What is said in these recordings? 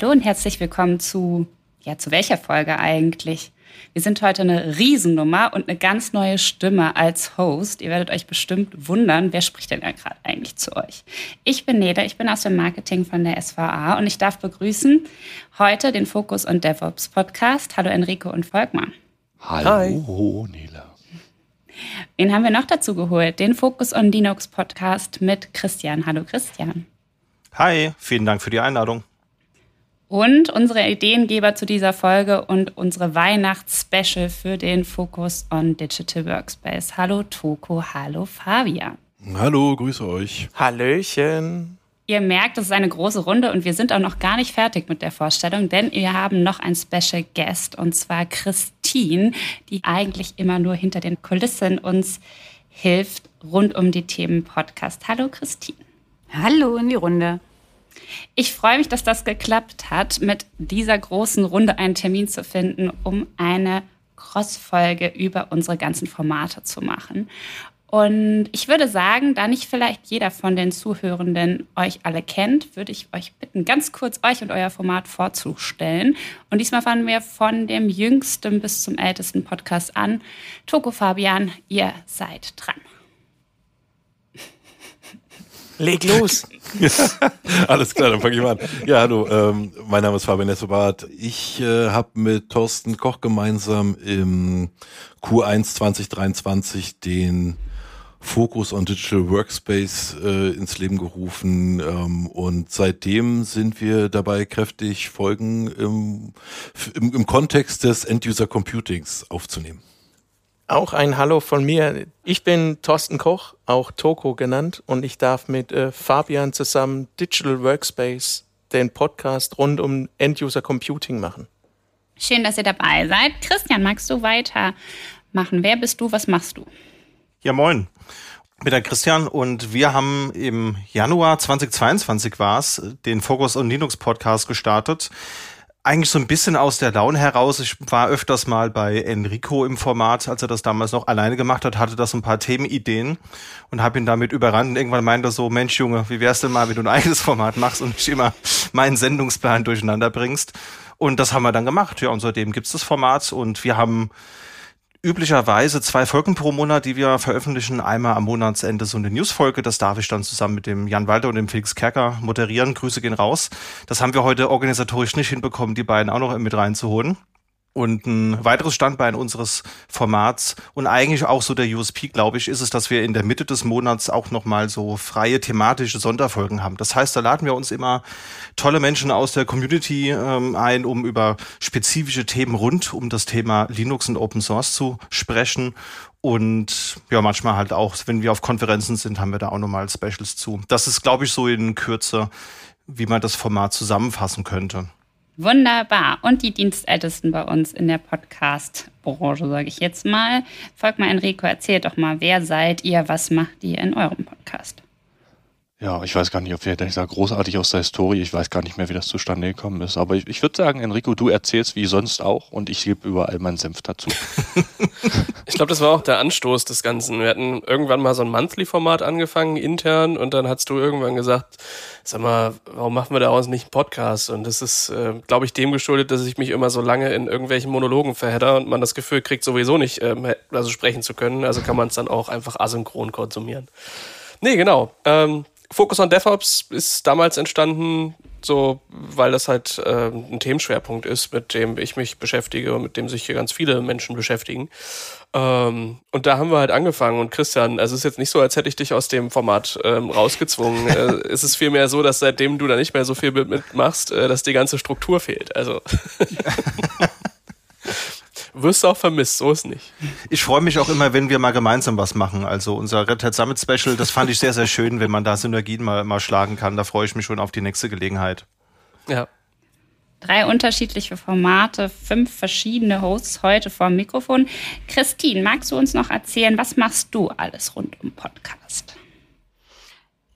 Hallo und herzlich willkommen zu, ja, zu welcher Folge eigentlich? Wir sind heute eine Riesennummer und eine ganz neue Stimme als Host. Ihr werdet euch bestimmt wundern, wer spricht denn gerade eigentlich zu euch? Ich bin Neda, ich bin aus dem Marketing von der SVA und ich darf begrüßen heute den Focus on DevOps Podcast. Hallo Enrico und Volkmar. Hallo Nela. Wen haben wir noch dazu geholt? Den Focus on Linux Podcast mit Christian. Hallo Christian. Hi, vielen Dank für die Einladung. Und unsere Ideengeber zu dieser Folge und unsere Weihnachtsspecial für den Focus on Digital Workspace. Hallo Toko, hallo Fabian. Hallo, grüße euch. Hallöchen. Ihr merkt, es ist eine große Runde und wir sind auch noch gar nicht fertig mit der Vorstellung, denn wir haben noch einen Special Guest und zwar Christine, die eigentlich immer nur hinter den Kulissen uns hilft rund um die Themen Podcast. Hallo Christine. Hallo in die Runde. Ich freue mich, dass das geklappt hat, mit dieser großen Runde einen Termin zu finden, um eine Cross-Folge über unsere ganzen Formate zu machen. Und ich würde sagen, da nicht vielleicht jeder von den Zuhörenden euch alle kennt, würde ich euch bitten, ganz kurz euch und euer Format vorzustellen. Und diesmal fangen wir von dem jüngsten bis zum ältesten Podcast an. Toko Fabian, ihr seid dran. Leg los. Alles klar, dann fange ich mal an. Ja, hallo, ähm, mein Name ist Fabian Essobart. Ich äh, habe mit Thorsten Koch gemeinsam im Q1 2023 den Focus on Digital Workspace äh, ins Leben gerufen ähm, und seitdem sind wir dabei kräftig Folgen im, im, im Kontext des End-User Computings aufzunehmen. Auch ein Hallo von mir. Ich bin Thorsten Koch, auch Toko genannt, und ich darf mit äh, Fabian zusammen Digital Workspace, den Podcast rund um End-User Computing machen. Schön, dass ihr dabei seid. Christian, magst du weitermachen? Wer bist du? Was machst du? Ja, moin. Ich bin der Christian und wir haben im Januar 2022 war es den Focus on Linux Podcast gestartet eigentlich so ein bisschen aus der Laune heraus. Ich war öfters mal bei Enrico im Format, als er das damals noch alleine gemacht hat, hatte das ein paar Themenideen und habe ihn damit überrannt. Und irgendwann meinte er so, Mensch Junge, wie wär's denn mal, wenn du ein eigenes Format machst und nicht immer meinen Sendungsplan durcheinander bringst? Und das haben wir dann gemacht. Ja, und seitdem gibt's das Format und wir haben üblicherweise zwei Folgen pro Monat, die wir veröffentlichen. Einmal am Monatsende so eine Newsfolge. Das darf ich dann zusammen mit dem Jan Walter und dem Felix Kerker moderieren. Grüße gehen raus. Das haben wir heute organisatorisch nicht hinbekommen, die beiden auch noch mit reinzuholen. Und ein weiteres Standbein unseres Formats und eigentlich auch so der USP, glaube ich, ist es, dass wir in der Mitte des Monats auch nochmal so freie thematische Sonderfolgen haben. Das heißt, da laden wir uns immer tolle Menschen aus der Community ähm, ein, um über spezifische Themen rund um das Thema Linux und Open Source zu sprechen. Und ja, manchmal halt auch, wenn wir auf Konferenzen sind, haben wir da auch nochmal Specials zu. Das ist, glaube ich, so in Kürze, wie man das Format zusammenfassen könnte. Wunderbar. Und die Dienstältesten bei uns in der Podcast-Branche, sage ich jetzt mal. Folgt mal Enrico, erzählt doch mal, wer seid ihr, was macht ihr in eurem Podcast? Ja, ich weiß gar nicht, ob wir da großartig aus der Historie, ich weiß gar nicht mehr, wie das zustande gekommen ist. Aber ich, ich würde sagen, Enrico, du erzählst wie sonst auch und ich gebe überall meinen Senf dazu. ich glaube, das war auch der Anstoß des Ganzen. Wir hatten irgendwann mal so ein Monthly-Format angefangen, intern, und dann hast du irgendwann gesagt, sag mal, warum machen wir daraus nicht einen Podcast? Und das ist, äh, glaube ich, dem geschuldet, dass ich mich immer so lange in irgendwelchen Monologen verhedder und man das Gefühl kriegt, sowieso nicht ähm, also sprechen zu können. Also kann man es dann auch einfach asynchron konsumieren. Nee, genau. Ähm, Focus on DevOps ist damals entstanden, so, weil das halt äh, ein Themenschwerpunkt ist, mit dem ich mich beschäftige und mit dem sich hier ganz viele Menschen beschäftigen. Ähm, und da haben wir halt angefangen. Und Christian, also es ist jetzt nicht so, als hätte ich dich aus dem Format ähm, rausgezwungen. äh, es ist vielmehr so, dass seitdem du da nicht mehr so viel mitmachst, äh, dass die ganze Struktur fehlt. Also. wirst du auch vermisst, so ist nicht. Ich freue mich auch immer, wenn wir mal gemeinsam was machen. Also unser Red Hat Summit Special, das fand ich sehr, sehr schön, wenn man da Synergien mal, mal schlagen kann. Da freue ich mich schon auf die nächste Gelegenheit. Ja. Drei unterschiedliche Formate, fünf verschiedene Hosts heute vor dem Mikrofon. Christine, magst du uns noch erzählen, was machst du alles rund um Podcast?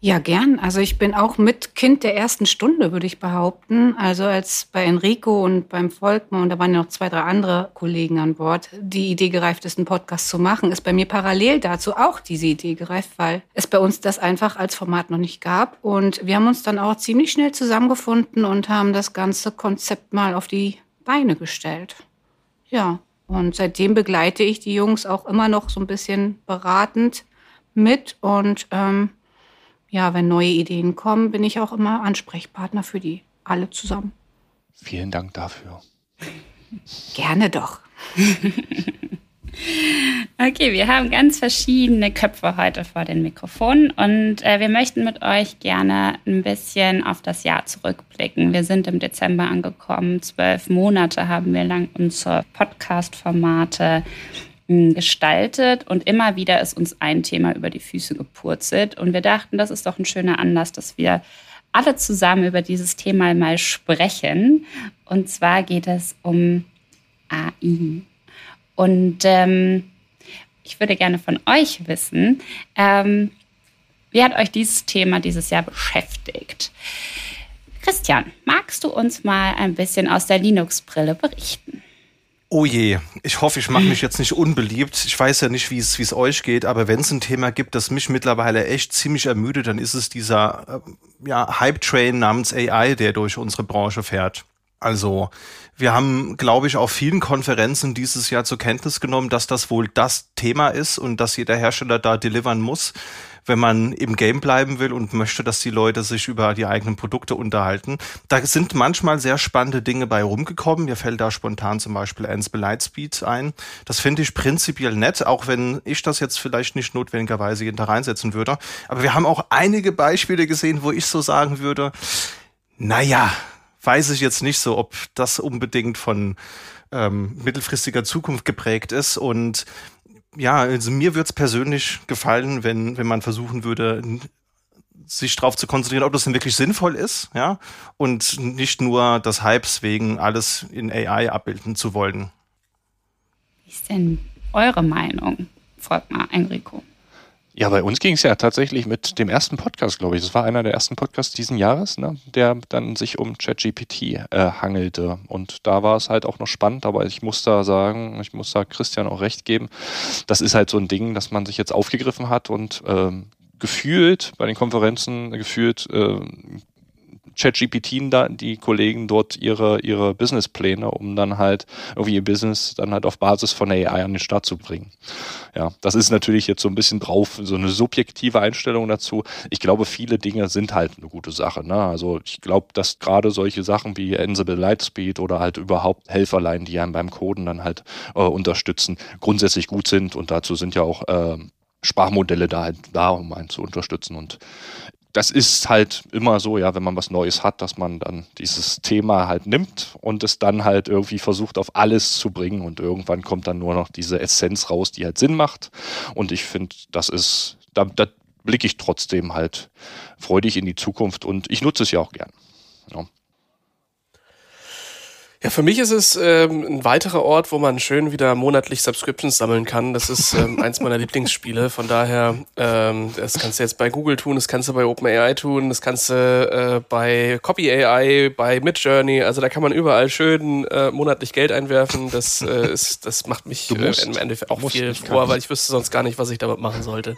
Ja, gern. Also ich bin auch mit Kind der ersten Stunde, würde ich behaupten. Also als bei Enrico und beim Volkmann, und da waren ja noch zwei, drei andere Kollegen an Bord, die Idee gereift ist, einen Podcast zu machen, ist bei mir parallel dazu auch diese Idee gereift, weil es bei uns das einfach als Format noch nicht gab. Und wir haben uns dann auch ziemlich schnell zusammengefunden und haben das ganze Konzept mal auf die Beine gestellt. Ja, und seitdem begleite ich die Jungs auch immer noch so ein bisschen beratend mit und ähm, ja, wenn neue Ideen kommen, bin ich auch immer Ansprechpartner für die alle zusammen. Vielen Dank dafür. Gerne doch. Okay, wir haben ganz verschiedene Köpfe heute vor den Mikrofonen und äh, wir möchten mit euch gerne ein bisschen auf das Jahr zurückblicken. Wir sind im Dezember angekommen. Zwölf Monate haben wir lang unsere Podcast-Formate gestaltet und immer wieder ist uns ein Thema über die Füße gepurzelt. Und wir dachten, das ist doch ein schöner Anlass, dass wir alle zusammen über dieses Thema mal sprechen. Und zwar geht es um AI. Und ähm, ich würde gerne von euch wissen, ähm, wie hat euch dieses Thema dieses Jahr beschäftigt? Christian, magst du uns mal ein bisschen aus der Linux-Brille berichten? Oh je, ich hoffe, ich mache mich jetzt nicht unbeliebt. Ich weiß ja nicht, wie es wie es euch geht, aber wenn es ein Thema gibt, das mich mittlerweile echt ziemlich ermüdet, dann ist es dieser äh, ja, Hype-Train namens AI, der durch unsere Branche fährt. Also wir haben, glaube ich, auf vielen Konferenzen dieses Jahr zur Kenntnis genommen, dass das wohl das Thema ist und dass jeder Hersteller da delivern muss wenn man im Game bleiben will und möchte, dass die Leute sich über die eigenen Produkte unterhalten. Da sind manchmal sehr spannende Dinge bei rumgekommen. Mir fällt da spontan zum Beispiel Ansible Lightspeed ein. Das finde ich prinzipiell nett, auch wenn ich das jetzt vielleicht nicht notwendigerweise jeden Tag reinsetzen würde. Aber wir haben auch einige Beispiele gesehen, wo ich so sagen würde, naja, weiß ich jetzt nicht so, ob das unbedingt von ähm, mittelfristiger Zukunft geprägt ist. Und ja, also mir würde es persönlich gefallen, wenn, wenn man versuchen würde, sich darauf zu konzentrieren, ob das denn wirklich sinnvoll ist, ja, und nicht nur das Hypes wegen alles in AI abbilden zu wollen. Wie ist denn eure Meinung, Volkmar Enrico? Ja, bei uns ging es ja tatsächlich mit dem ersten Podcast, glaube ich. Das war einer der ersten Podcasts diesen Jahres, ne? der dann sich um ChatGPT äh, hangelte. Und da war es halt auch noch spannend, aber ich muss da sagen, ich muss da Christian auch recht geben, das ist halt so ein Ding, dass man sich jetzt aufgegriffen hat und ähm, gefühlt bei den Konferenzen gefühlt äh, ChatGPT die Kollegen dort ihre, ihre Businesspläne, um dann halt irgendwie ihr Business dann halt auf Basis von AI an den Start zu bringen. Ja, das ist natürlich jetzt so ein bisschen drauf, so eine subjektive Einstellung dazu. Ich glaube, viele Dinge sind halt eine gute Sache. Ne? Also ich glaube, dass gerade solche Sachen wie Ansible Lightspeed oder halt überhaupt Helferlein, die einen beim Coden dann halt äh, unterstützen, grundsätzlich gut sind und dazu sind ja auch äh, Sprachmodelle da, halt da, um einen zu unterstützen. Und das ist halt immer so, ja, wenn man was Neues hat, dass man dann dieses Thema halt nimmt und es dann halt irgendwie versucht, auf alles zu bringen und irgendwann kommt dann nur noch diese Essenz raus, die halt Sinn macht. Und ich finde, das ist, da, da blicke ich trotzdem halt freudig in die Zukunft und ich nutze es ja auch gern. Ja. Ja, für mich ist es ähm, ein weiterer Ort, wo man schön wieder monatlich Subscriptions sammeln kann. Das ist ähm, eins meiner Lieblingsspiele. Von daher, ähm, das kannst du jetzt bei Google tun, das kannst du bei OpenAI tun, das kannst du äh, bei Copy AI, bei Midjourney. Also da kann man überall schön äh, monatlich Geld einwerfen. Das äh, ist, das macht mich äh, im Endeffekt auch viel froher, weil ich wüsste sonst gar nicht, was ich damit machen sollte.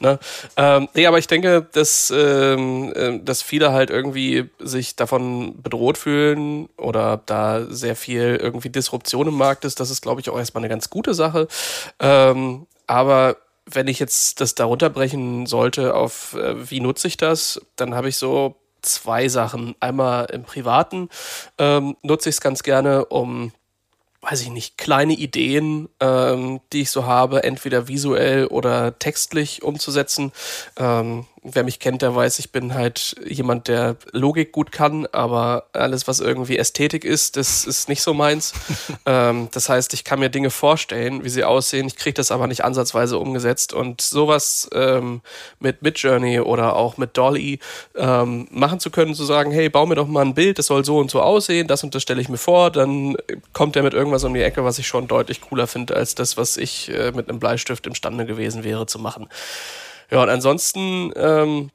Ne? Ähm, nee, aber ich denke, dass, ähm, äh, dass viele halt irgendwie sich davon bedroht fühlen oder da sehr viel irgendwie Disruption im Markt ist. Das ist, glaube ich, auch erstmal eine ganz gute Sache. Ähm, aber wenn ich jetzt das darunter brechen sollte auf, äh, wie nutze ich das, dann habe ich so zwei Sachen. Einmal im Privaten ähm, nutze ich es ganz gerne, um weiß ich nicht, kleine Ideen, ähm, die ich so habe, entweder visuell oder textlich umzusetzen. Ähm, wer mich kennt, der weiß, ich bin halt jemand, der Logik gut kann, aber alles, was irgendwie Ästhetik ist, das ist nicht so meins. ähm, das heißt, ich kann mir Dinge vorstellen, wie sie aussehen, ich kriege das aber nicht ansatzweise umgesetzt und sowas ähm, mit Midjourney oder auch mit Dolly ähm, machen zu können, zu sagen, hey, bau mir doch mal ein Bild, das soll so und so aussehen, das und das stelle ich mir vor, dann kommt er mit irgendwas um die Ecke, was ich schon deutlich cooler finde als das, was ich äh, mit einem Bleistift imstande gewesen wäre zu machen. Ja, und ansonsten ähm,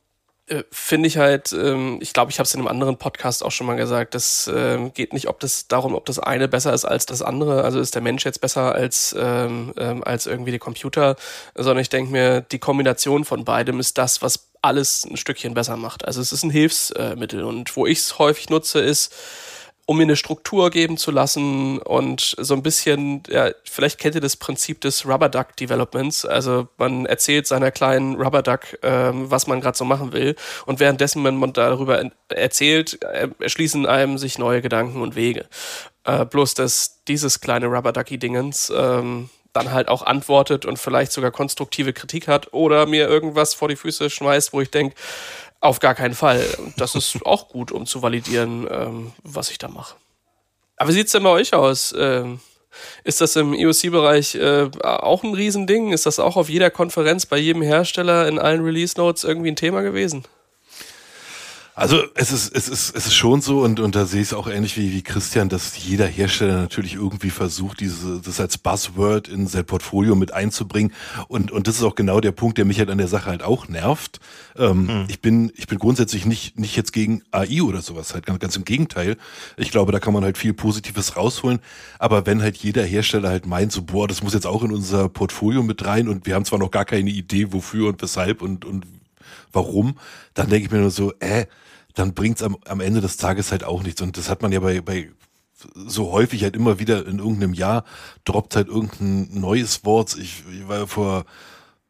äh, finde ich halt, ähm, ich glaube, ich habe es in einem anderen Podcast auch schon mal gesagt, das ähm, geht nicht ob das darum, ob das eine besser ist als das andere, also ist der Mensch jetzt besser als, ähm, ähm, als irgendwie die Computer, sondern ich denke mir, die Kombination von beidem ist das, was alles ein Stückchen besser macht. Also es ist ein Hilfsmittel und wo ich es häufig nutze, ist, um mir eine Struktur geben zu lassen und so ein bisschen, ja, vielleicht kennt ihr das Prinzip des Rubber Duck Developments. Also man erzählt seiner kleinen Rubber Duck, ähm, was man gerade so machen will. Und währenddessen, wenn man darüber erzählt, äh, erschließen einem sich neue Gedanken und Wege. Äh, bloß, dass dieses kleine Rubber Ducky Dingens ähm, dann halt auch antwortet und vielleicht sogar konstruktive Kritik hat oder mir irgendwas vor die Füße schmeißt, wo ich denke, auf gar keinen Fall. Das ist auch gut, um zu validieren, ähm, was ich da mache. Aber wie sieht es denn bei euch aus? Ähm, ist das im EOC-Bereich äh, auch ein Riesending? Ist das auch auf jeder Konferenz bei jedem Hersteller in allen Release-Notes irgendwie ein Thema gewesen? Also es ist, es ist, es ist schon so und, und da sehe ich es auch ähnlich wie, wie Christian, dass jeder Hersteller natürlich irgendwie versucht, diese, das als Buzzword in sein Portfolio mit einzubringen. Und, und das ist auch genau der Punkt, der mich halt an der Sache halt auch nervt. Ähm, hm. Ich bin, ich bin grundsätzlich nicht, nicht jetzt gegen AI oder sowas, halt ganz, ganz im Gegenteil. Ich glaube, da kann man halt viel Positives rausholen. Aber wenn halt jeder Hersteller halt meint, so, boah, das muss jetzt auch in unser Portfolio mit rein und wir haben zwar noch gar keine Idee, wofür und weshalb und, und warum, dann denke ich mir nur so, äh, dann bringt's am, am Ende des Tages halt auch nichts. Und das hat man ja bei, bei so häufig halt immer wieder in irgendeinem Jahr droppt halt irgendein neues Wort. Ich, ich war vor,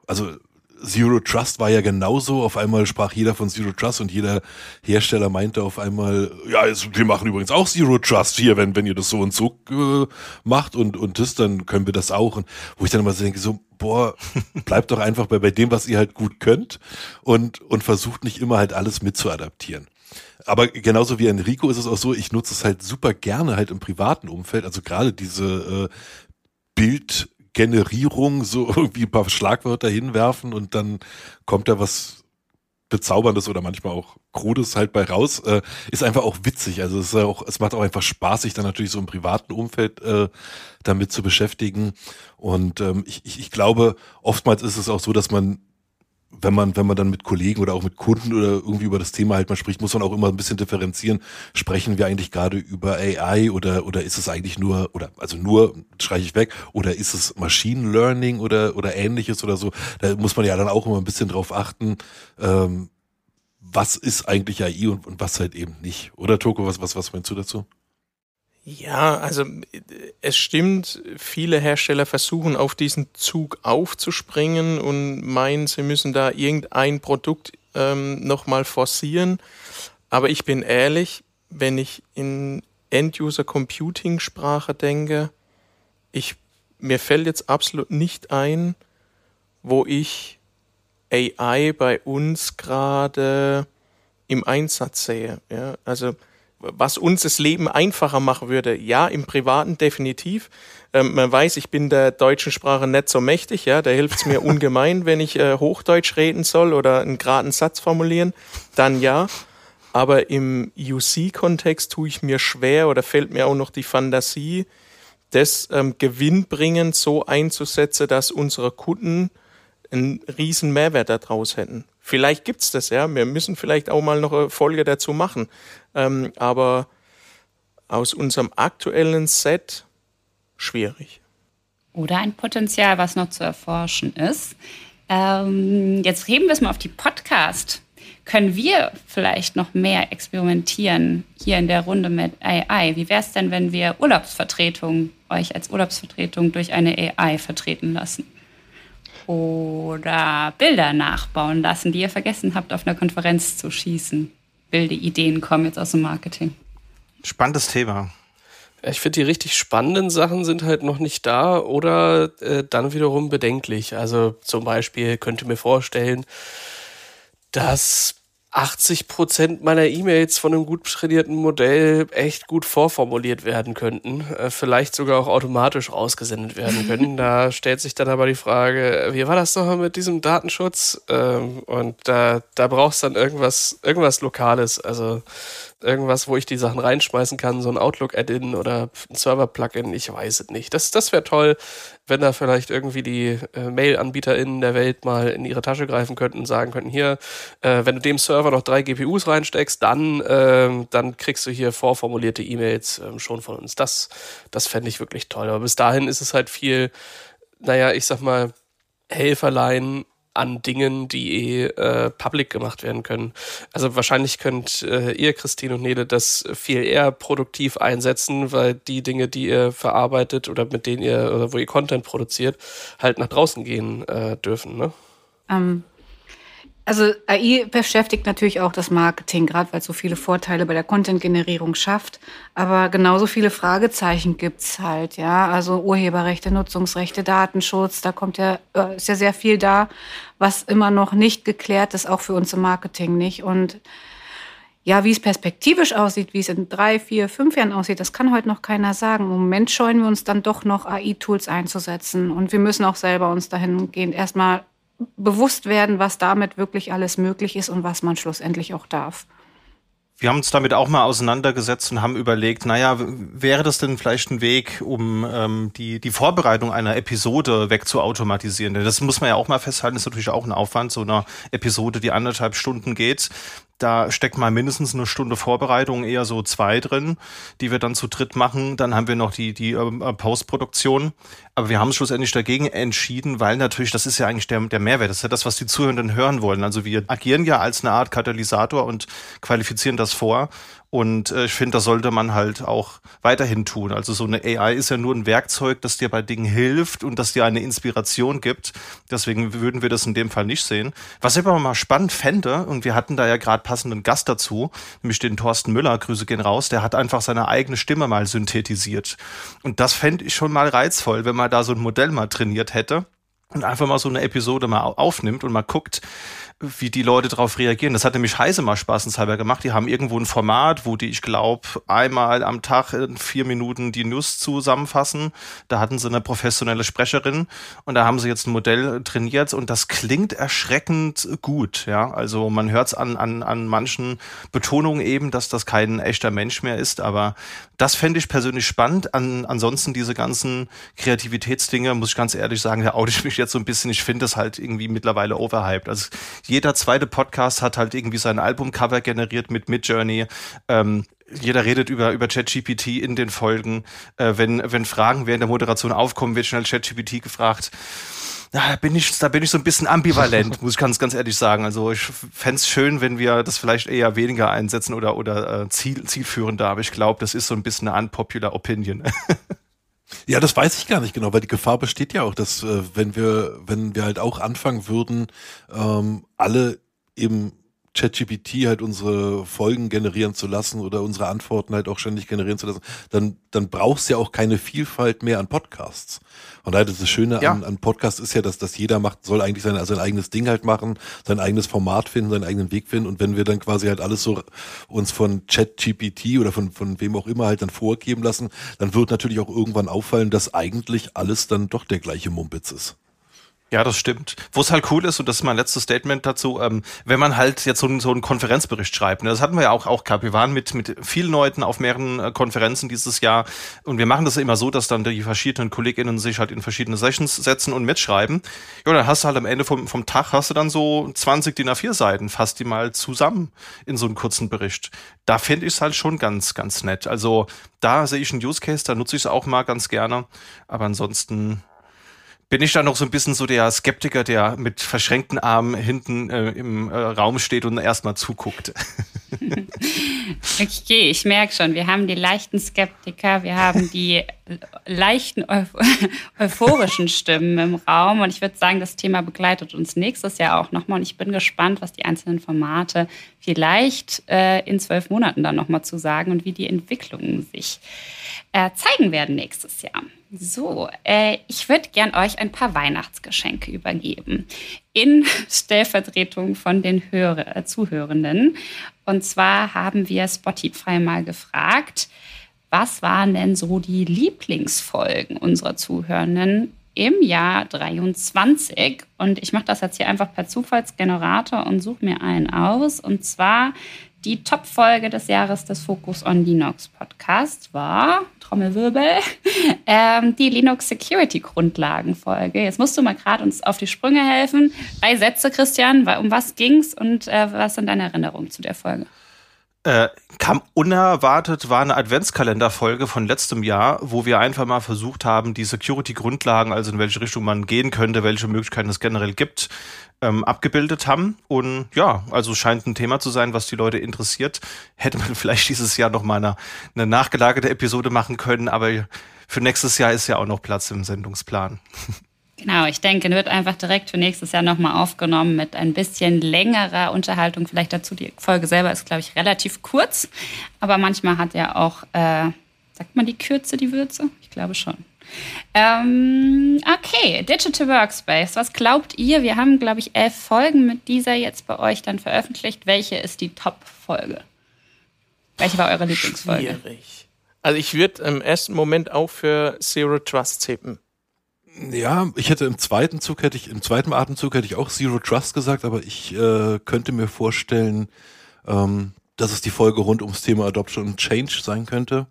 also Zero Trust war ja genauso. Auf einmal sprach jeder von Zero Trust und jeder Hersteller meinte auf einmal, ja, wir machen übrigens auch Zero Trust hier, wenn, wenn ihr das so und so äh, macht und, und das, dann können wir das auch. Und wo ich dann immer so denke, so, boah, bleibt doch einfach bei, bei dem, was ihr halt gut könnt und, und versucht nicht immer halt alles mitzuadaptieren. Aber genauso wie Enrico ist es auch so, ich nutze es halt super gerne halt im privaten Umfeld. Also gerade diese äh, Bildgenerierung, so irgendwie ein paar Schlagwörter hinwerfen und dann kommt da was Bezauberndes oder manchmal auch Krudes halt bei raus, äh, ist einfach auch witzig. Also es ist auch, es macht auch einfach Spaß, sich dann natürlich so im privaten Umfeld äh, damit zu beschäftigen. Und ähm, ich, ich, ich glaube, oftmals ist es auch so, dass man wenn man, wenn man dann mit Kollegen oder auch mit Kunden oder irgendwie über das Thema halt mal spricht, muss man auch immer ein bisschen differenzieren. Sprechen wir eigentlich gerade über AI oder, oder ist es eigentlich nur, oder, also nur, streiche ich weg, oder ist es Machine Learning oder, oder ähnliches oder so? Da muss man ja dann auch immer ein bisschen drauf achten, ähm, was ist eigentlich AI und, und was halt eben nicht. Oder Toko, was, was, was meinst du dazu? Ja, also es stimmt, viele Hersteller versuchen auf diesen Zug aufzuspringen und meinen, sie müssen da irgendein Produkt ähm, nochmal forcieren. Aber ich bin ehrlich, wenn ich in End-User-Computing-Sprache denke, ich, mir fällt jetzt absolut nicht ein, wo ich AI bei uns gerade im Einsatz sehe. Ja, also was uns das Leben einfacher machen würde. Ja, im Privaten definitiv. Ähm, man weiß, ich bin der deutschen Sprache nicht so mächtig, ja, da hilft es mir ungemein, wenn ich äh, Hochdeutsch reden soll oder einen geraden Satz formulieren, dann ja. Aber im UC-Kontext tue ich mir schwer oder fällt mir auch noch die Fantasie, das ähm, gewinnbringend so einzusetzen, dass unsere Kunden einen riesen Mehrwert daraus hätten. Vielleicht gibt's das, ja. Wir müssen vielleicht auch mal noch eine Folge dazu machen. Ähm, aber aus unserem aktuellen Set schwierig. Oder ein Potenzial, was noch zu erforschen ist. Ähm, jetzt heben wir es mal auf die Podcast. Können wir vielleicht noch mehr experimentieren hier in der Runde mit AI? Wie wäre es denn, wenn wir Urlaubsvertretung, euch als Urlaubsvertretung durch eine AI vertreten lassen? Oder Bilder nachbauen lassen, die ihr vergessen habt, auf einer Konferenz zu schießen? wilde Ideen kommen jetzt aus dem Marketing. Spannendes Thema. Ich finde, die richtig spannenden Sachen sind halt noch nicht da oder äh, dann wiederum bedenklich. Also zum Beispiel könnte mir vorstellen, dass 80 Prozent meiner E-Mails von einem gut trainierten Modell echt gut vorformuliert werden könnten, äh, vielleicht sogar auch automatisch rausgesendet werden können. da stellt sich dann aber die Frage, wie war das nochmal mit diesem Datenschutz? Ähm, und da, da brauchst dann irgendwas, irgendwas Lokales. Also irgendwas, wo ich die Sachen reinschmeißen kann, so ein Outlook-Add-in oder ein Server-Plugin, ich weiß es nicht. Das, das wäre toll, wenn da vielleicht irgendwie die äh, Mail-AnbieterInnen der Welt mal in ihre Tasche greifen könnten und sagen könnten, hier, äh, wenn du dem Server noch drei GPUs reinsteckst, dann, äh, dann kriegst du hier vorformulierte E-Mails äh, schon von uns. Das, das fände ich wirklich toll. Aber bis dahin ist es halt viel, naja, ich sag mal, Helferlein an Dingen, die eh äh, public gemacht werden können. Also wahrscheinlich könnt äh, ihr, Christine und Nele, das viel eher produktiv einsetzen, weil die Dinge, die ihr verarbeitet oder mit denen ihr oder wo ihr Content produziert, halt nach draußen gehen äh, dürfen. Ne? Ähm, also AI beschäftigt natürlich auch das Marketing, gerade weil es so viele Vorteile bei der Content-Generierung schafft. Aber genauso viele Fragezeichen gibt's halt, ja. Also Urheberrechte, Nutzungsrechte, Datenschutz, da kommt ja, äh, ist ja sehr viel da, was immer noch nicht geklärt ist, auch für uns im Marketing nicht. Und ja, wie es perspektivisch aussieht, wie es in drei, vier, fünf Jahren aussieht, das kann heute noch keiner sagen. Im Moment scheuen wir uns dann doch noch AI-Tools einzusetzen. Und wir müssen auch selber uns dahingehend erstmal bewusst werden, was damit wirklich alles möglich ist und was man schlussendlich auch darf. Wir haben uns damit auch mal auseinandergesetzt und haben überlegt, naja, wäre das denn vielleicht ein Weg, um ähm, die, die Vorbereitung einer Episode wegzuautomatisieren? Denn das muss man ja auch mal festhalten, ist natürlich auch ein Aufwand, so einer Episode, die anderthalb Stunden geht da steckt mal mindestens eine Stunde Vorbereitung, eher so zwei drin, die wir dann zu dritt machen. Dann haben wir noch die, die äh, Postproduktion. Aber wir haben uns schlussendlich dagegen entschieden, weil natürlich, das ist ja eigentlich der, der Mehrwert. Das ist ja das, was die Zuhörenden hören wollen. Also wir agieren ja als eine Art Katalysator und qualifizieren das vor. Und äh, ich finde, das sollte man halt auch weiterhin tun. Also so eine AI ist ja nur ein Werkzeug, das dir bei Dingen hilft und das dir eine Inspiration gibt. Deswegen würden wir das in dem Fall nicht sehen. Was ich aber mal spannend fände, und wir hatten da ja gerade passenden Gast dazu, nämlich den Thorsten Müller, Grüße gehen raus, der hat einfach seine eigene Stimme mal synthetisiert. Und das fände ich schon mal reizvoll, wenn man da so ein Modell mal trainiert hätte und einfach mal so eine Episode mal aufnimmt und mal guckt, wie die Leute darauf reagieren. Das hat nämlich Heise mal spaßenshalber gemacht. Die haben irgendwo ein Format, wo die, ich glaube, einmal am Tag in vier Minuten die News zusammenfassen. Da hatten sie eine professionelle Sprecherin und da haben sie jetzt ein Modell trainiert und das klingt erschreckend gut. Ja, also man hört es an, an, an manchen Betonungen eben, dass das kein echter Mensch mehr ist. Aber das fände ich persönlich spannend. An, ansonsten diese ganzen Kreativitätsdinge, muss ich ganz ehrlich sagen, da oute ich mich jetzt so ein bisschen. Ich finde das halt irgendwie mittlerweile overhyped. Also jeder zweite Podcast hat halt irgendwie sein Albumcover generiert mit Midjourney. Ähm, jeder redet über, über ChatGPT in den Folgen. Äh, wenn, wenn Fragen während der Moderation aufkommen, wird schnell ChatGPT gefragt. Da bin ich, da bin ich so ein bisschen ambivalent, muss ich ganz, ganz ehrlich sagen. Also ich fände es schön, wenn wir das vielleicht eher weniger einsetzen oder, oder äh, ziel, zielführender, aber ich glaube, das ist so ein bisschen eine unpopular Opinion. Ja, das weiß ich gar nicht genau, weil die Gefahr besteht ja auch, dass äh, wenn wir, wenn wir halt auch anfangen würden, ähm, alle eben ChatGPT halt unsere Folgen generieren zu lassen oder unsere Antworten halt auch ständig generieren zu lassen, dann, dann brauchst du ja auch keine Vielfalt mehr an Podcasts. Und daher das Schöne ja. an, an Podcasts ist ja, dass, dass jeder macht, soll eigentlich sein, sein eigenes Ding halt machen, sein eigenes Format finden, seinen eigenen Weg finden. Und wenn wir dann quasi halt alles so uns von ChatGPT oder von, von wem auch immer halt dann vorgeben lassen, dann wird natürlich auch irgendwann auffallen, dass eigentlich alles dann doch der gleiche Mumpitz ist. Ja, das stimmt. Wo es halt cool ist, und das ist mein letztes Statement dazu, ähm, wenn man halt jetzt so, einen, so einen Konferenzbericht schreibt, ne, das hatten wir ja auch, auch gehabt. Wir waren mit, mit vielen Leuten auf mehreren äh, Konferenzen dieses Jahr und wir machen das immer so, dass dann die verschiedenen KollegInnen sich halt in verschiedene Sessions setzen und mitschreiben. Ja, dann hast du halt am Ende vom, vom Tag hast du dann so 20 DIN A4 Seiten, fasst die mal zusammen in so einen kurzen Bericht. Da finde ich es halt schon ganz, ganz nett. Also da sehe ich einen Use Case, da nutze ich es auch mal ganz gerne. Aber ansonsten bin ich da noch so ein bisschen so der Skeptiker, der mit verschränkten Armen hinten äh, im äh, Raum steht und erstmal zuguckt. okay, ich merke schon, wir haben die leichten Skeptiker, wir haben die leichten euphorischen Stimmen im Raum und ich würde sagen, das Thema begleitet uns nächstes Jahr auch nochmal und ich bin gespannt, was die einzelnen Formate vielleicht äh, in zwölf Monaten dann nochmal zu sagen und wie die Entwicklungen sich äh, zeigen werden nächstes Jahr. So, äh, ich würde gern euch ein paar Weihnachtsgeschenke übergeben. In Stellvertretung von den Hörer, Zuhörenden. Und zwar haben wir Spotify mal gefragt, was waren denn so die Lieblingsfolgen unserer Zuhörenden im Jahr 23. Und ich mache das jetzt hier einfach per Zufallsgenerator und suche mir einen aus. Und zwar die Top-Folge des Jahres des Focus on Linux Podcast war, Trommelwirbel, ähm, die Linux Security Grundlagen-Folge. Jetzt musst du mal gerade uns auf die Sprünge helfen. Drei Sätze, Christian. Um was ging's und äh, was sind deine Erinnerungen zu der Folge? Äh, kam unerwartet, war eine Adventskalenderfolge von letztem Jahr, wo wir einfach mal versucht haben, die Security-Grundlagen, also in welche Richtung man gehen könnte, welche Möglichkeiten es generell gibt, ähm, abgebildet haben. Und ja, also scheint ein Thema zu sein, was die Leute interessiert. Hätte man vielleicht dieses Jahr noch mal eine, eine nachgelagerte Episode machen können, aber für nächstes Jahr ist ja auch noch Platz im Sendungsplan. Genau, ich denke, wird einfach direkt für nächstes Jahr nochmal aufgenommen mit ein bisschen längerer Unterhaltung. Vielleicht dazu, die Folge selber ist, glaube ich, relativ kurz, aber manchmal hat ja auch, äh, sagt man die Kürze, die Würze? Ich glaube schon. Ähm, okay, Digital Workspace. Was glaubt ihr? Wir haben, glaube ich, elf Folgen mit dieser jetzt bei euch dann veröffentlicht. Welche ist die Top-Folge? Welche war eure Lieblingsfolge? Schwierig. Also ich würde im ersten Moment auch für Zero Trust tippen. Ja, ich hätte im zweiten Zug hätte ich im zweiten Atemzug hätte ich auch Zero Trust gesagt, aber ich äh, könnte mir vorstellen, ähm, dass es die Folge rund ums Thema Adoption und Change sein könnte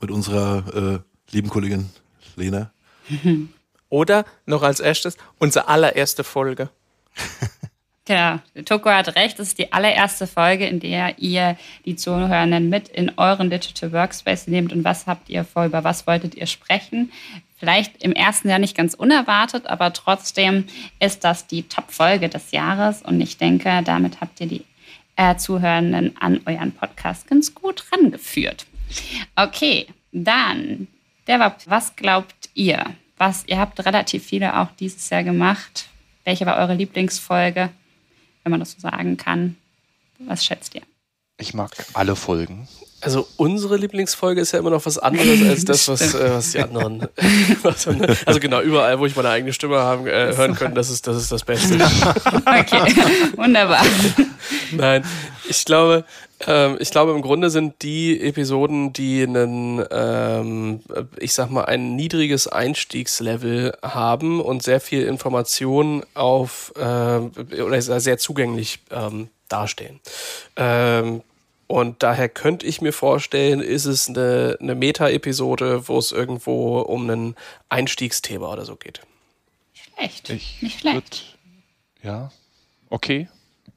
mit unserer äh, lieben Kollegin Lena. Oder noch als erstes unsere allererste Folge. Genau, Toko hat recht, das ist die allererste Folge, in der ihr die Zuhörenden mit in euren Digital Workspace nehmt und was habt ihr vor, über was wolltet ihr sprechen. Vielleicht im ersten Jahr nicht ganz unerwartet, aber trotzdem ist das die Top-Folge des Jahres und ich denke, damit habt ihr die äh, Zuhörenden an euren Podcast ganz gut rangeführt. Okay, dann, der was glaubt ihr? Was, ihr habt relativ viele auch dieses Jahr gemacht. Welche war eure Lieblingsfolge? Wenn man das so sagen kann. Was schätzt ihr? Ich mag alle Folgen. Also unsere Lieblingsfolge ist ja immer noch was anderes als das, was, äh, was die anderen. also genau, überall, wo ich meine eigene Stimme haben, äh, hören können, das ist, das ist das Beste. okay, wunderbar. Nein, ich glaube, ähm, ich glaube, im Grunde sind die Episoden, die einen, ähm, ich sag mal, ein niedriges Einstiegslevel haben und sehr viel Information auf äh, oder sehr zugänglich ähm, dastehen. Ähm, und daher könnte ich mir vorstellen, ist es eine, eine Meta-Episode, wo es irgendwo um ein Einstiegsthema oder so geht. Schlecht. Ich Nicht schlecht. Würd, ja, okay.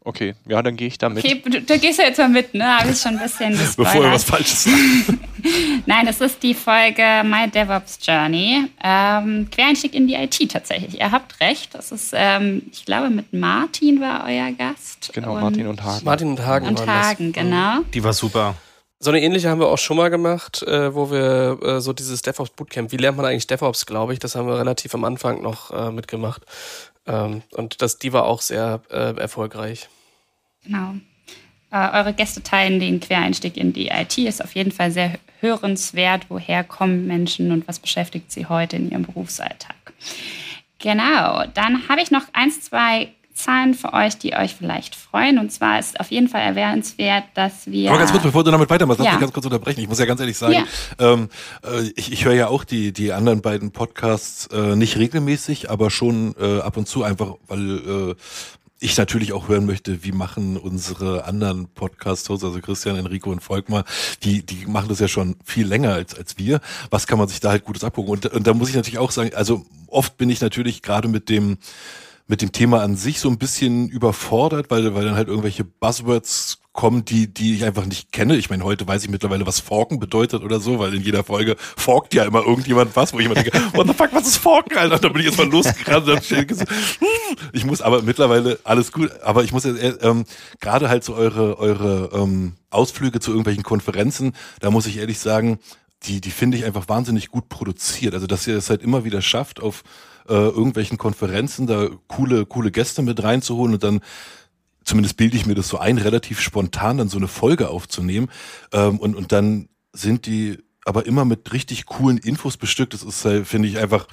Okay, ja, dann gehe ich da mit. Okay, du, du, gehst ja jetzt mal mit, ne? Habe ich schon ein bisschen gespoilert. Bevor wir was Falsches sagen. Nein, das ist die Folge My DevOps Journey. Ähm, Quereinstieg in die IT tatsächlich. Ihr habt recht. Das ist, ähm, ich glaube, mit Martin war euer Gast. Genau, und Martin und Hagen. Martin und Hagen. Und Hagen, das. genau. Die war super. So eine ähnliche haben wir auch schon mal gemacht, äh, wo wir äh, so dieses DevOps Bootcamp, wie lernt man eigentlich DevOps, glaube ich, das haben wir relativ am Anfang noch äh, mitgemacht. Ähm, und das, die war auch sehr äh, erfolgreich. Genau. Äh, eure Gäste teilen den Quereinstieg in die IT. Ist auf jeden Fall sehr hörenswert. Woher kommen Menschen und was beschäftigt sie heute in ihrem Berufsalltag? Genau. Dann habe ich noch eins, zwei Zahlen für euch, die euch vielleicht freuen. Und zwar ist auf jeden Fall erwähnenswert, dass wir. Aber ganz kurz, bevor du damit weitermachst, lass ja. mich ganz kurz unterbrechen. Ich muss ja ganz ehrlich sagen, ja. ähm, äh, ich, ich höre ja auch die, die anderen beiden Podcasts äh, nicht regelmäßig, aber schon äh, ab und zu einfach, weil äh, ich natürlich auch hören möchte, wie machen unsere anderen Podcast-Hosts, also Christian, Enrico und Volkmar, die, die machen das ja schon viel länger als, als wir. Was kann man sich da halt Gutes abgucken? Und, und da muss ich natürlich auch sagen, also oft bin ich natürlich gerade mit dem, mit dem Thema an sich so ein bisschen überfordert, weil, weil dann halt irgendwelche Buzzwords kommen, die, die ich einfach nicht kenne. Ich meine, heute weiß ich mittlerweile, was Forken bedeutet oder so, weil in jeder Folge forkt ja immer irgendjemand was, wo ich immer denke, what the fuck, was ist Forken, Alter? Und dann bin ich jetzt mal losgerannt und so, ich muss aber mittlerweile alles gut, aber ich muss jetzt, äh, ähm, gerade halt so eure, eure ähm, Ausflüge zu irgendwelchen Konferenzen, da muss ich ehrlich sagen, die, die finde ich einfach wahnsinnig gut produziert. Also, dass ihr es halt immer wieder schafft, auf äh, irgendwelchen Konferenzen da coole, coole Gäste mit reinzuholen und dann zumindest bilde ich mir das so ein, relativ spontan dann so eine Folge aufzunehmen. Ähm, und, und dann sind die aber immer mit richtig coolen Infos bestückt. Das ist, halt, finde ich, einfach,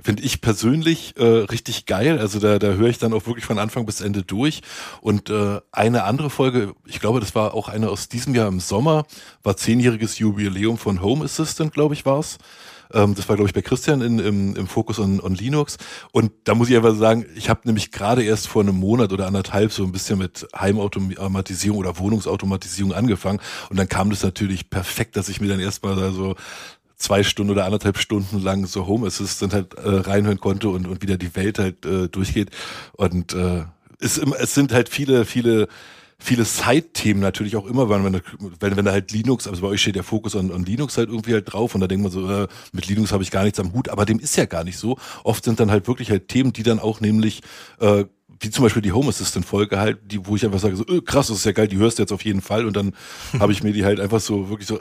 finde ich persönlich äh, richtig geil. Also da, da höre ich dann auch wirklich von Anfang bis Ende durch. Und äh, eine andere Folge, ich glaube, das war auch eine aus diesem Jahr im Sommer, war zehnjähriges Jubiläum von Home Assistant, glaube ich, war's Ähm, das war, glaube ich, bei Christian in, im, im Fokus on, on Linux. Und da muss ich einfach sagen, ich habe nämlich gerade erst vor einem Monat oder anderthalb so ein bisschen mit Heimautomatisierung oder Wohnungsautomatisierung angefangen. Und dann kam das natürlich perfekt, dass ich mir dann erstmal da so zwei Stunden oder anderthalb Stunden lang so Home Assistant halt äh, reinhören konnte und, und wieder die Welt halt äh, durchgeht. Und äh, es, es sind halt viele, viele viele Side-Themen natürlich auch immer, wenn, wenn, wenn, da halt Linux, also bei euch steht der Fokus an, an Linux halt irgendwie halt drauf und da denkt man so, äh, mit Linux habe ich gar nichts am Hut, aber dem ist ja gar nicht so. Oft sind dann halt wirklich halt Themen, die dann auch nämlich äh, wie zum Beispiel die Home Assistant Folge halt, die, wo ich einfach sage so, öh, krass, das ist ja geil, die hörst du jetzt auf jeden Fall und dann habe ich mir die halt einfach so wirklich so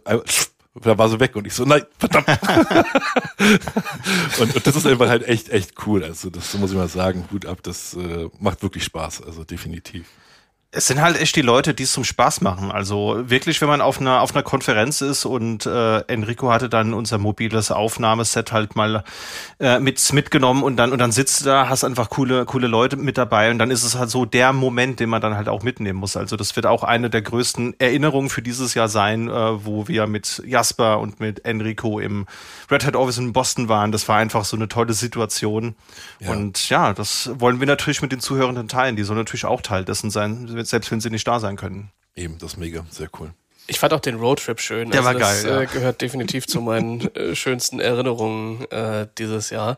da war sie weg und ich so, nein, verdammt. und, und, das ist einfach halt echt, echt cool. Also das muss ich mal sagen, Hut ab, das äh, macht wirklich Spaß, also definitiv es sind halt echt die Leute, die es zum Spaß machen. Also wirklich, wenn man auf einer auf einer Konferenz ist und äh, Enrico hatte dann unser mobiles Aufnahmeset halt mal äh, mit mitgenommen und dann und dann sitzt du da, hast einfach coole coole Leute mit dabei und dann ist es halt so der Moment, den man dann halt auch mitnehmen muss. Also das wird auch eine der größten Erinnerungen für dieses Jahr sein, äh, wo wir mit Jasper und mit Enrico im Red Hat Office in Boston waren. Das war einfach so eine tolle Situation. Ja. Und ja, das wollen wir natürlich mit den Zuhörenden teilen. Die sollen natürlich auch Teil dessen sein selbst wenn sie nicht da sein können. Eben, das ist mega, sehr cool. Ich fand auch den Roadtrip schön. Der also war das, geil. Das äh, gehört definitiv zu meinen äh, schönsten Erinnerungen äh, dieses Jahr.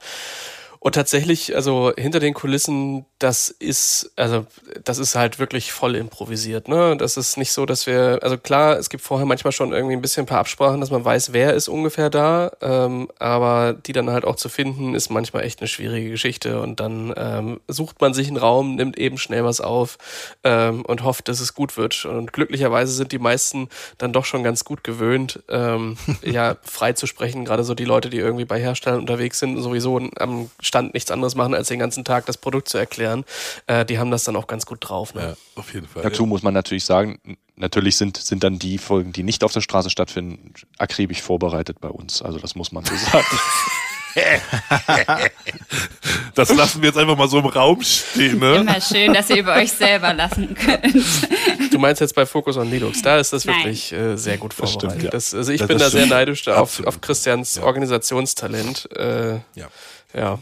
Und tatsächlich, also hinter den Kulissen, das ist, also das ist halt wirklich voll improvisiert. Ne? Das ist nicht so, dass wir, also klar, es gibt vorher manchmal schon irgendwie ein bisschen ein paar Absprachen, dass man weiß, wer ist ungefähr da, ähm, aber die dann halt auch zu finden, ist manchmal echt eine schwierige Geschichte. Und dann ähm, sucht man sich einen Raum, nimmt eben schnell was auf ähm, und hofft, dass es gut wird. Und glücklicherweise sind die meisten dann doch schon ganz gut gewöhnt, ähm, ja, frei zu sprechen. Gerade so die Leute, die irgendwie bei Herstellern unterwegs sind, sowieso am Stand nichts anderes machen, als den ganzen Tag das Produkt zu erklären. Äh, die haben das dann auch ganz gut drauf. Ne? Ja, auf jeden Fall. Dazu ja. muss man natürlich sagen, natürlich sind, sind dann die Folgen, die nicht auf der Straße stattfinden, akribisch vorbereitet bei uns. Also das muss man so sagen. das lassen wir jetzt einfach mal so im Raum stehen. Ne? Immer schön, dass ihr über euch selber lassen könnt. Du meinst jetzt bei Focus on Linux, da ist das Nein. wirklich äh, sehr gut vorbereitet. Das stimmt, ja. das, also ich das bin da sehr neidisch auf, auf Christians ja. Organisationstalent. Äh, ja. Ja.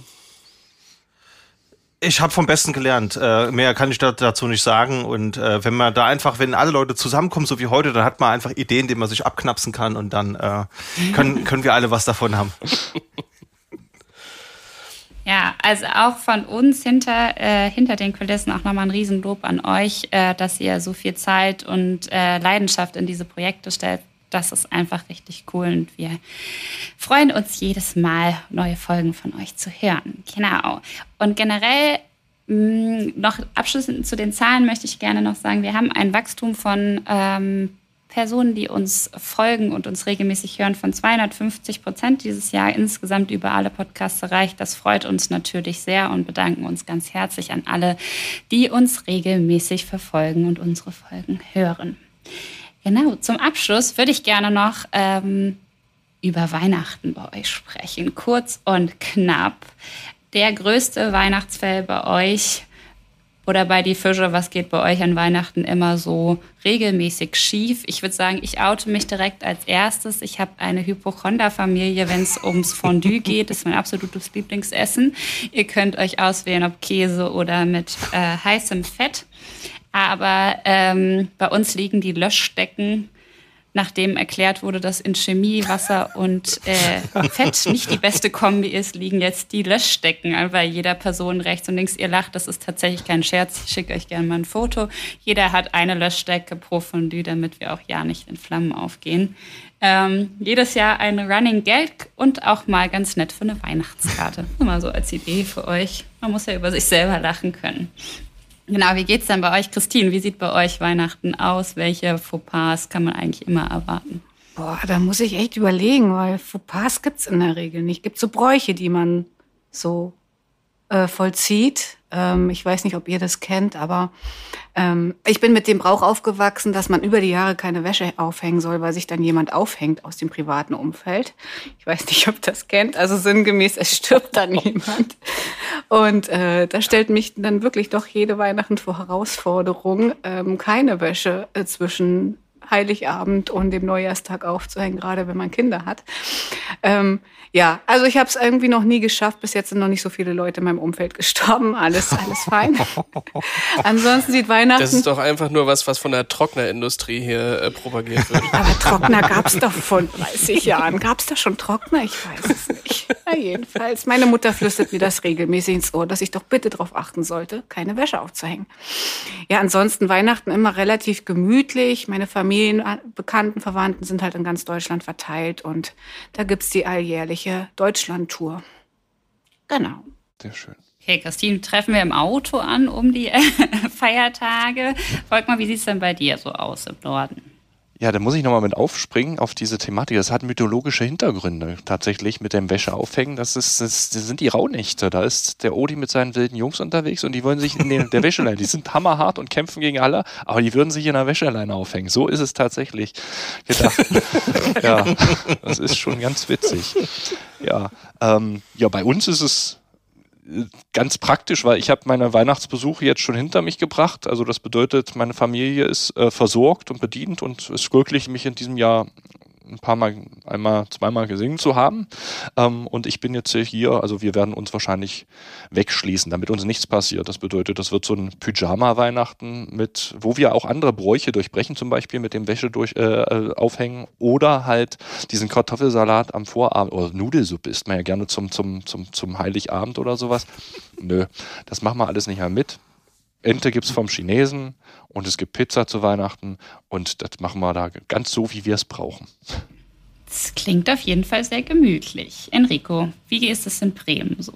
Ich habe vom Besten gelernt. Äh, mehr kann ich da, dazu nicht sagen. Und äh, wenn man da einfach, wenn alle Leute zusammenkommen, so wie heute, dann hat man einfach Ideen, die man sich abknapsen kann und dann äh, können, können wir alle was davon haben. Ja, also auch von uns hinter, äh, hinter den Kulissen auch nochmal ein Riesenlob an euch, äh, dass ihr so viel Zeit und äh, Leidenschaft in diese Projekte stellt das ist einfach richtig cool und wir freuen uns jedes Mal, neue Folgen von euch zu hören. Genau. Und generell mh, mm, noch abschließend zu den Zahlen möchte ich gerne noch sagen, wir haben ein Wachstum von ähm, Personen, die uns folgen und uns regelmäßig hören, von 250 Prozent dieses Jahr insgesamt über alle Podcasts erreicht. Das freut uns natürlich sehr und bedanken uns ganz herzlich an alle, die uns regelmäßig verfolgen und unsere Folgen hören. Genau, zum Abschluss würde ich gerne noch ähm, über Weihnachten bei euch sprechen. Kurz und knapp. Der größte Weihnachtsfell bei euch oder bei die Fische, was geht bei euch an Weihnachten immer so regelmäßig schief? Ich würde sagen, ich oute mich direkt als erstes. Ich habe eine Hypochonda-Familie, wenn es ums Fondue geht. Das ist mein absolutes Lieblingsessen. Ihr könnt euch auswählen, ob Käse oder mit äh, heißem Fett. Aber ähm, bei uns liegen die Löschdecken, nachdem erklärt wurde, dass in Chemie Wasser und äh, Fett nicht die beste Kombi ist, liegen jetzt die Löschdecken bei jeder Person rechts und links. Ihr lacht, das ist tatsächlich kein Scherz. Ich schicke euch gerne mal ein Foto. Jeder hat eine Löschdecke pro Fondue, damit wir auch ja nicht in Flammen aufgehen. Ähm, jedes Jahr ein Running Gag und auch mal ganz nett für eine Weihnachtskarte. Nur mal so als Idee für euch. Man muss ja über sich selber lachen können. Genau, wie geht's denn bei euch, Christine? Wie sieht bei euch Weihnachten aus? Welche Fauxpas kann man eigentlich immer erwarten? Boah, da muss ich echt überlegen, weil Fauxpas gibt's in der Regel nicht. Gibt so Bräuche, die man so äh, vollzieht. Ähm, ich weiß nicht, ob ihr das kennt, aber ähm, ich bin mit dem Brauch aufgewachsen, dass man über die Jahre keine Wäsche aufhängen soll, weil sich dann jemand aufhängt aus dem privaten Umfeld. Ich weiß nicht, ob das kennt. Also sinngemäß, es stirbt dann jemand. Und äh, das stellt mich dann wirklich doch jede Weihnachten vor Herausforderung, ähm, keine Wäsche äh, zwischen Heiligabend und dem Neujahrstag aufzuhängen, gerade wenn man Kinder hat. Ähm, ja, also ich habe es irgendwie noch nie geschafft. Bis jetzt sind noch nicht so viele Leute in meinem Umfeld gestorben. Alles, alles fein. Ansonsten sieht Weihnachten. Das ist doch einfach nur was, was von der Trocknerindustrie hier äh, propagiert wird. Aber Trockner gab es doch vor 30 Jahren. Gab es da schon Trockner? Ich weiß es nicht. Na, jedenfalls. Meine Mutter flüstert mir das regelmäßig ins Ohr, dass ich doch bitte darauf achten sollte, keine Wäsche aufzuhängen. Ja, ansonsten Weihnachten immer relativ gemütlich. Meine Familien, Bekannten, Verwandten sind halt in ganz Deutschland verteilt und da gibt's die alljährliche Deutschland-Tour. Genau. Sehr schön. Okay, Christine, treffen wir im Auto an um die Feiertage. Folg mal, wie sieht's denn bei dir so aus im Norden? Ja, da muss ich nochmal mit aufspringen auf diese Thematik. Das hat mythologische Hintergründe tatsächlich mit dem Wäscheaufhängen. Das, ist, das, sind die Rauhnächte. Da ist der Odi mit seinen wilden Jungs unterwegs und die wollen sich in der Wäscheleine. Die sind hammerhart und kämpfen gegen alle, aber die würden sich in der Wäscheleine aufhängen. So ist es tatsächlich gedacht. ja, das ist schon ganz witzig. Ja, ähm, ja, bei uns ist es ganz praktisch, weil ich habe meine Weihnachtsbesuche jetzt schon hinter mich gebracht. Also das bedeutet, meine Familie ist äh, versorgt und bedient und ist glücklich, mich in diesem Jahr ein paar Mal, einmal, zweimal gesehen zu haben. Ähm, und ich bin jetzt hier, also wir werden uns wahrscheinlich wegschließen, damit uns nichts passiert. Das bedeutet, das wird so ein Pyjama-Weihnachten mit, wo wir auch andere Bräuche durchbrechen, zum Beispiel mit dem Wäsche durch, äh, äh aufhängen oder halt diesen Kartoffelsalat am Vorabend oder Nudelsuppe isst man ja gerne zum, zum, zum, zum Heiligabend oder sowas. Nö, das machen wir alles nicht mehr mit. Ente gibt es vom Chinesen und es gibt Pizza zu Weihnachten und das machen wir da ganz so, wie wir es brauchen. Das klingt auf jeden Fall sehr gemütlich. Enrico, wie ist es in Bremen so?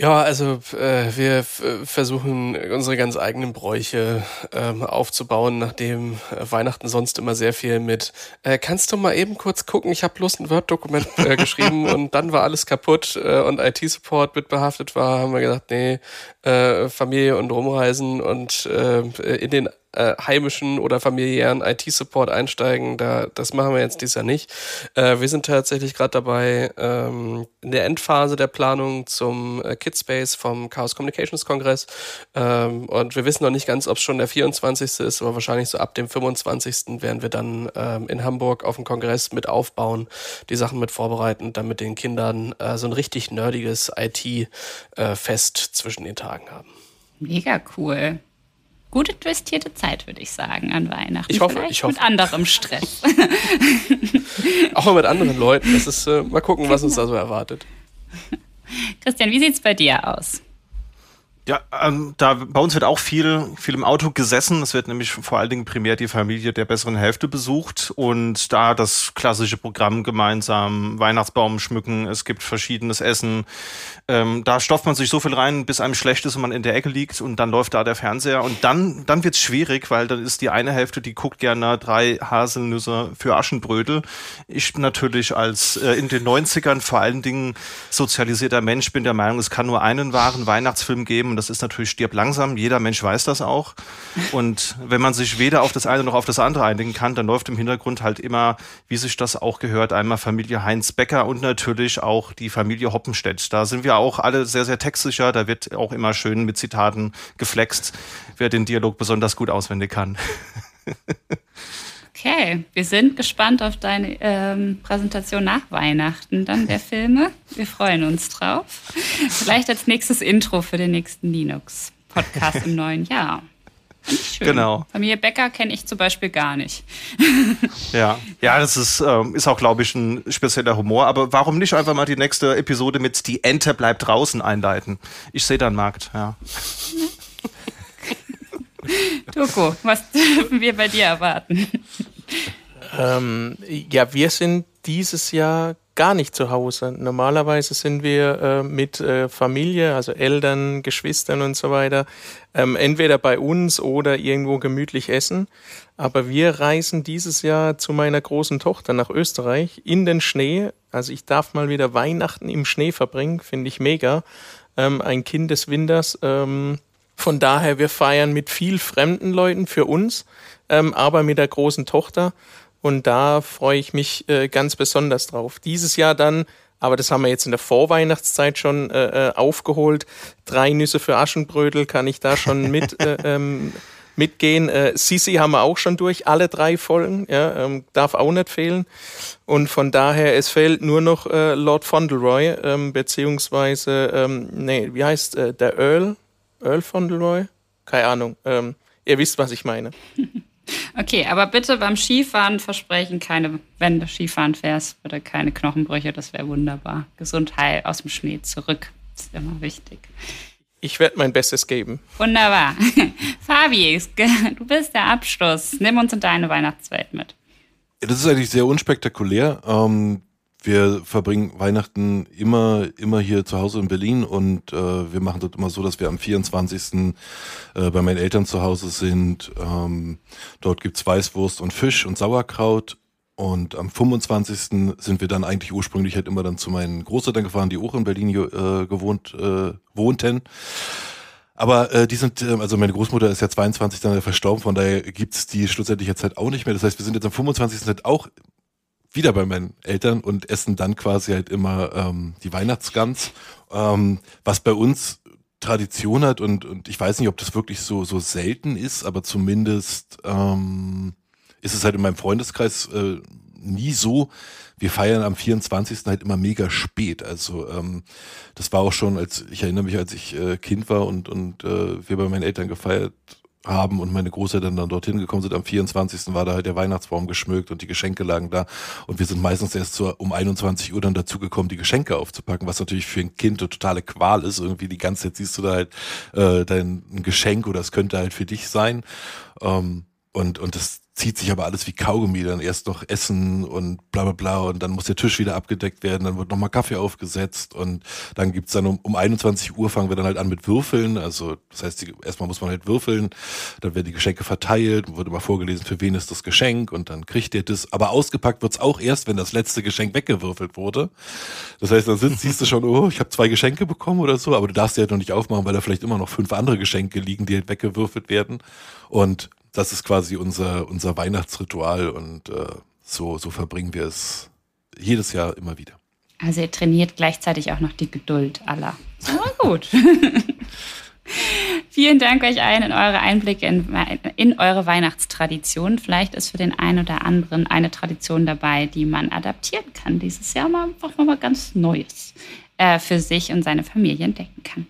Ja, also äh, wir versuchen unsere ganz eigenen Bräuche ähm, aufzubauen, nachdem äh, Weihnachten sonst immer sehr viel mit äh, kannst du mal eben kurz gucken, ich habe bloß ein Word-Dokument äh, geschrieben und dann war alles kaputt äh, und IT-Support mit behaftet war, haben wir gesagt, nee, äh, Familie und Rumreisen und äh, in den äh, heimischen oder familiären IT-Support einsteigen. Da, das machen wir jetzt dieses Jahr nicht. Äh, wir sind tatsächlich gerade dabei, ähm, in der Endphase der Planung zum äh, Kidspace vom Chaos Communications Kongress. Ähm, und wir wissen noch nicht ganz, ob es schon der 24. ist, aber wahrscheinlich so ab dem 25. werden wir dann ähm, in Hamburg auf dem Kongress mit aufbauen, die Sachen mit vorbereiten, dann mit den Kindern äh, so ein richtig nerdiges IT-Fest äh, zwischen den Tagen haben. Mega cool gut investierte Zeit, würde ich sagen, an Weihnachten. Ich hoffe, Vielleicht ich hoffe. Mit anderem Stress. Auch mal mit anderen Leuten. Das ist, äh, mal gucken, was uns da so erwartet. Christian, wie sieht es bei dir aus? Ja, ähm, da bei uns wird auch viel, viel im Auto gesessen. Es wird nämlich vor allen Dingen primär die Familie der besseren Hälfte besucht und da das klassische Programm gemeinsam Weihnachtsbaum schmücken. Es gibt verschiedenes Essen. Ähm, da stopft man sich so viel rein, bis einem schlecht ist und man in der Ecke liegt und dann läuft da der Fernseher und dann, dann wird's schwierig, weil dann ist die eine Hälfte, die guckt gerne drei Haselnüsse für Aschenbrödel. Ich natürlich als äh, in den 90ern vor allen Dingen sozialisierter Mensch bin der Meinung, es kann nur einen wahren Weihnachtsfilm geben das ist natürlich stirb langsam. Jeder Mensch weiß das auch. Und wenn man sich weder auf das eine noch auf das andere einigen kann, dann läuft im Hintergrund halt immer, wie sich das auch gehört, einmal Familie Heinz Becker und natürlich auch die Familie Hoppenstedt. Da sind wir auch alle sehr, sehr textsicher. Da wird auch immer schön mit Zitaten geflext, wer den Dialog besonders gut auswendig kann. Okay, wir sind gespannt auf deine ähm, Präsentation nach Weihnachten dann der Filme. Wir freuen uns drauf. Vielleicht als nächstes Intro für den nächsten Linux-Podcast im neuen Jahr. Schön. Genau. Familie Becker kenne ich zum Beispiel gar nicht. ja, ja, das ist, ähm, ist auch, glaube ich, ein spezieller Humor. Aber warum nicht einfach mal die nächste Episode mit Die Ente bleibt draußen einleiten? Ich sehe da einen Markt, ja. Toko, was dürfen wir bei dir erwarten? Ähm, ja, wir sind dieses Jahr gar nicht zu Hause. Normalerweise sind wir äh, mit äh, Familie, also Eltern, Geschwistern und so weiter, ähm, entweder bei uns oder irgendwo gemütlich essen. Aber wir reisen dieses Jahr zu meiner großen Tochter nach Österreich in den Schnee. Also ich darf mal wieder Weihnachten im Schnee verbringen, finde ich mega. Ähm, ein Kind des Winters. Ähm, von daher, wir feiern mit viel fremden Leuten für uns, ähm, aber mit der großen Tochter. Und da freue ich mich äh, ganz besonders drauf. Dieses Jahr dann, aber das haben wir jetzt in der Vorweihnachtszeit schon äh, äh aufgeholt. Drei Nüsse für Aschenbrödel kann ich da schon mit äh, ähm, mitgehen. Äh, Sisi haben wir auch schon durch, alle drei Folgen, ja, ähm, darf auch nicht fehlen. Und von daher, es fehlt nur noch äh, Lord Fauntleroy, ähm, beziehungsweise, ähm, nee, wie heißt der Earl? Earl Fauntleroy? Keine Ahnung. Ähm, ihr wisst, was ich meine. Okay, aber bitte beim Skifahren versprechen keine, wenn du Skifahren fährst, bitte keine Knochenbrüche, das wäre wunderbar. Gesundheit aus dem Schnee zurück, das ist immer wichtig. Ich werde mein Bestes geben. Wunderbar. Fabi, du bist der Abschluss. Nimm uns in deine Weihnachtswelt mit. Das ist eigentlich sehr unspektakulär. Ähm, wir verbringen Weihnachten immer, immer hier zu Hause in Berlin und äh, wir machen das immer so, dass wir am 24. Äh, bei meinen Eltern zu Hause sind. Ähm, dort gibt's Weißwurst und Fisch und Sauerkraut und am 25. sind wir dann eigentlich ursprünglich halt immer dann zu meinen Großeltern gefahren, die auch in Berlin äh, gewohnt äh, wohnten. Aber äh, die sind, äh, also meine Großmutter ist ja 22 dann verstorben, von daher gibt's die schlussendlich jetzt halt auch nicht mehr. Das heißt, wir sind jetzt am 25. halt auch wieder bei meinen Eltern und essen dann quasi halt immer ähm, die Weihnachtsgans, ähm, was bei uns Tradition hat und, und ich weiß nicht, ob das wirklich so, so selten ist, aber zumindest ähm, ist es halt in meinem Freundeskreis äh, nie so. Wir feiern am 24. halt immer mega spät. Also ähm, das war auch schon, als ich erinnere mich, als ich äh, Kind war und, und äh, wir bei meinen Eltern gefeiert haben und meine Großeltern dann dorthin gekommen sind. Am 24. war da halt der Weihnachtsbaum geschmückt und die Geschenke lagen da. Und wir sind meistens erst so um 21 Uhr dann dazugekommen, die Geschenke aufzupacken, was natürlich für ein Kind eine totale Qual ist. Irgendwie die ganze Zeit siehst du da halt äh, dein Geschenk oder es könnte halt für dich sein. Ähm, und, und das zieht sich aber alles wie Kaugummi, dann erst noch Essen und bla bla bla und dann muss der Tisch wieder abgedeckt werden, dann wird nochmal Kaffee aufgesetzt und dann gibt's dann um, um 21 Uhr fangen wir dann halt an mit Würfeln, also das heißt, die, erstmal muss man halt würfeln, dann werden die Geschenke verteilt, wird immer vorgelesen, für wen ist das Geschenk und dann kriegt ihr das, aber ausgepackt wird's auch erst, wenn das letzte Geschenk weggewürfelt wurde. Das heißt, dann sind, siehst du schon, oh, ich habe zwei Geschenke bekommen oder so, aber du darfst sie halt noch nicht aufmachen, weil da vielleicht immer noch fünf andere Geschenke liegen, die halt weggewürfelt werden und das ist quasi unser, unser Weihnachtsritual und äh, so, so verbringen wir es jedes Jahr immer wieder. Also ihr trainiert gleichzeitig auch noch die Geduld aller. Aber gut. Vielen Dank euch allen in eure Einblicke in, in, eure Weihnachtstradition. Vielleicht ist für den einen oder anderen eine Tradition dabei, die man adaptieren kann. Dieses Jahr mal einfach mal ganz Neues äh, für sich und seine Familie entdecken kann.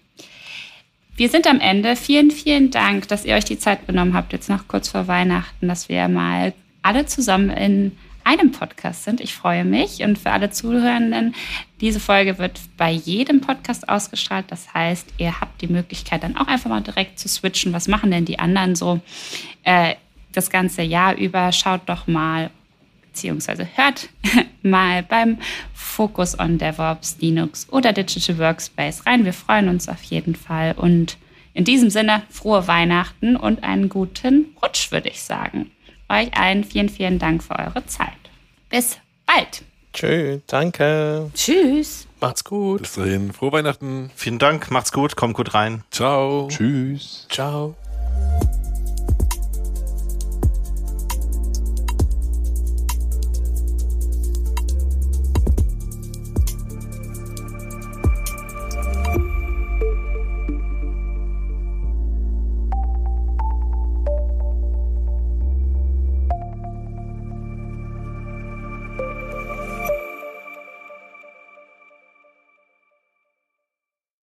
Wir sind am Ende. Vielen, vielen Dank, dass ihr euch die Zeit genommen habt, jetzt noch kurz vor Weihnachten, dass wir mal alle zusammen in einem Podcast sind. Ich freue mich und für alle Zuhörenden, diese Folge wird bei jedem Podcast ausgestrahlt. Das heißt, ihr habt die Möglichkeit, dann auch einfach mal direkt zu switchen. Was machen denn die anderen so äh, das ganze Jahr über? Schaut doch mal beziehungsweise hört mal beim Focus on DevOps, Linux oder Digital Workspace rein. Wir freuen uns auf jeden Fall und in diesem Sinne frohe Weihnachten und einen guten Rutsch, würde ich sagen. Euch allen vielen, vielen Dank für eure Zeit. Bis bald. Tschüss, danke. Tschüss. Macht's gut. Bis dahin, frohe Weihnachten. Vielen Dank, macht's gut, kommt gut rein. Ciao. Tschüss. Ciao.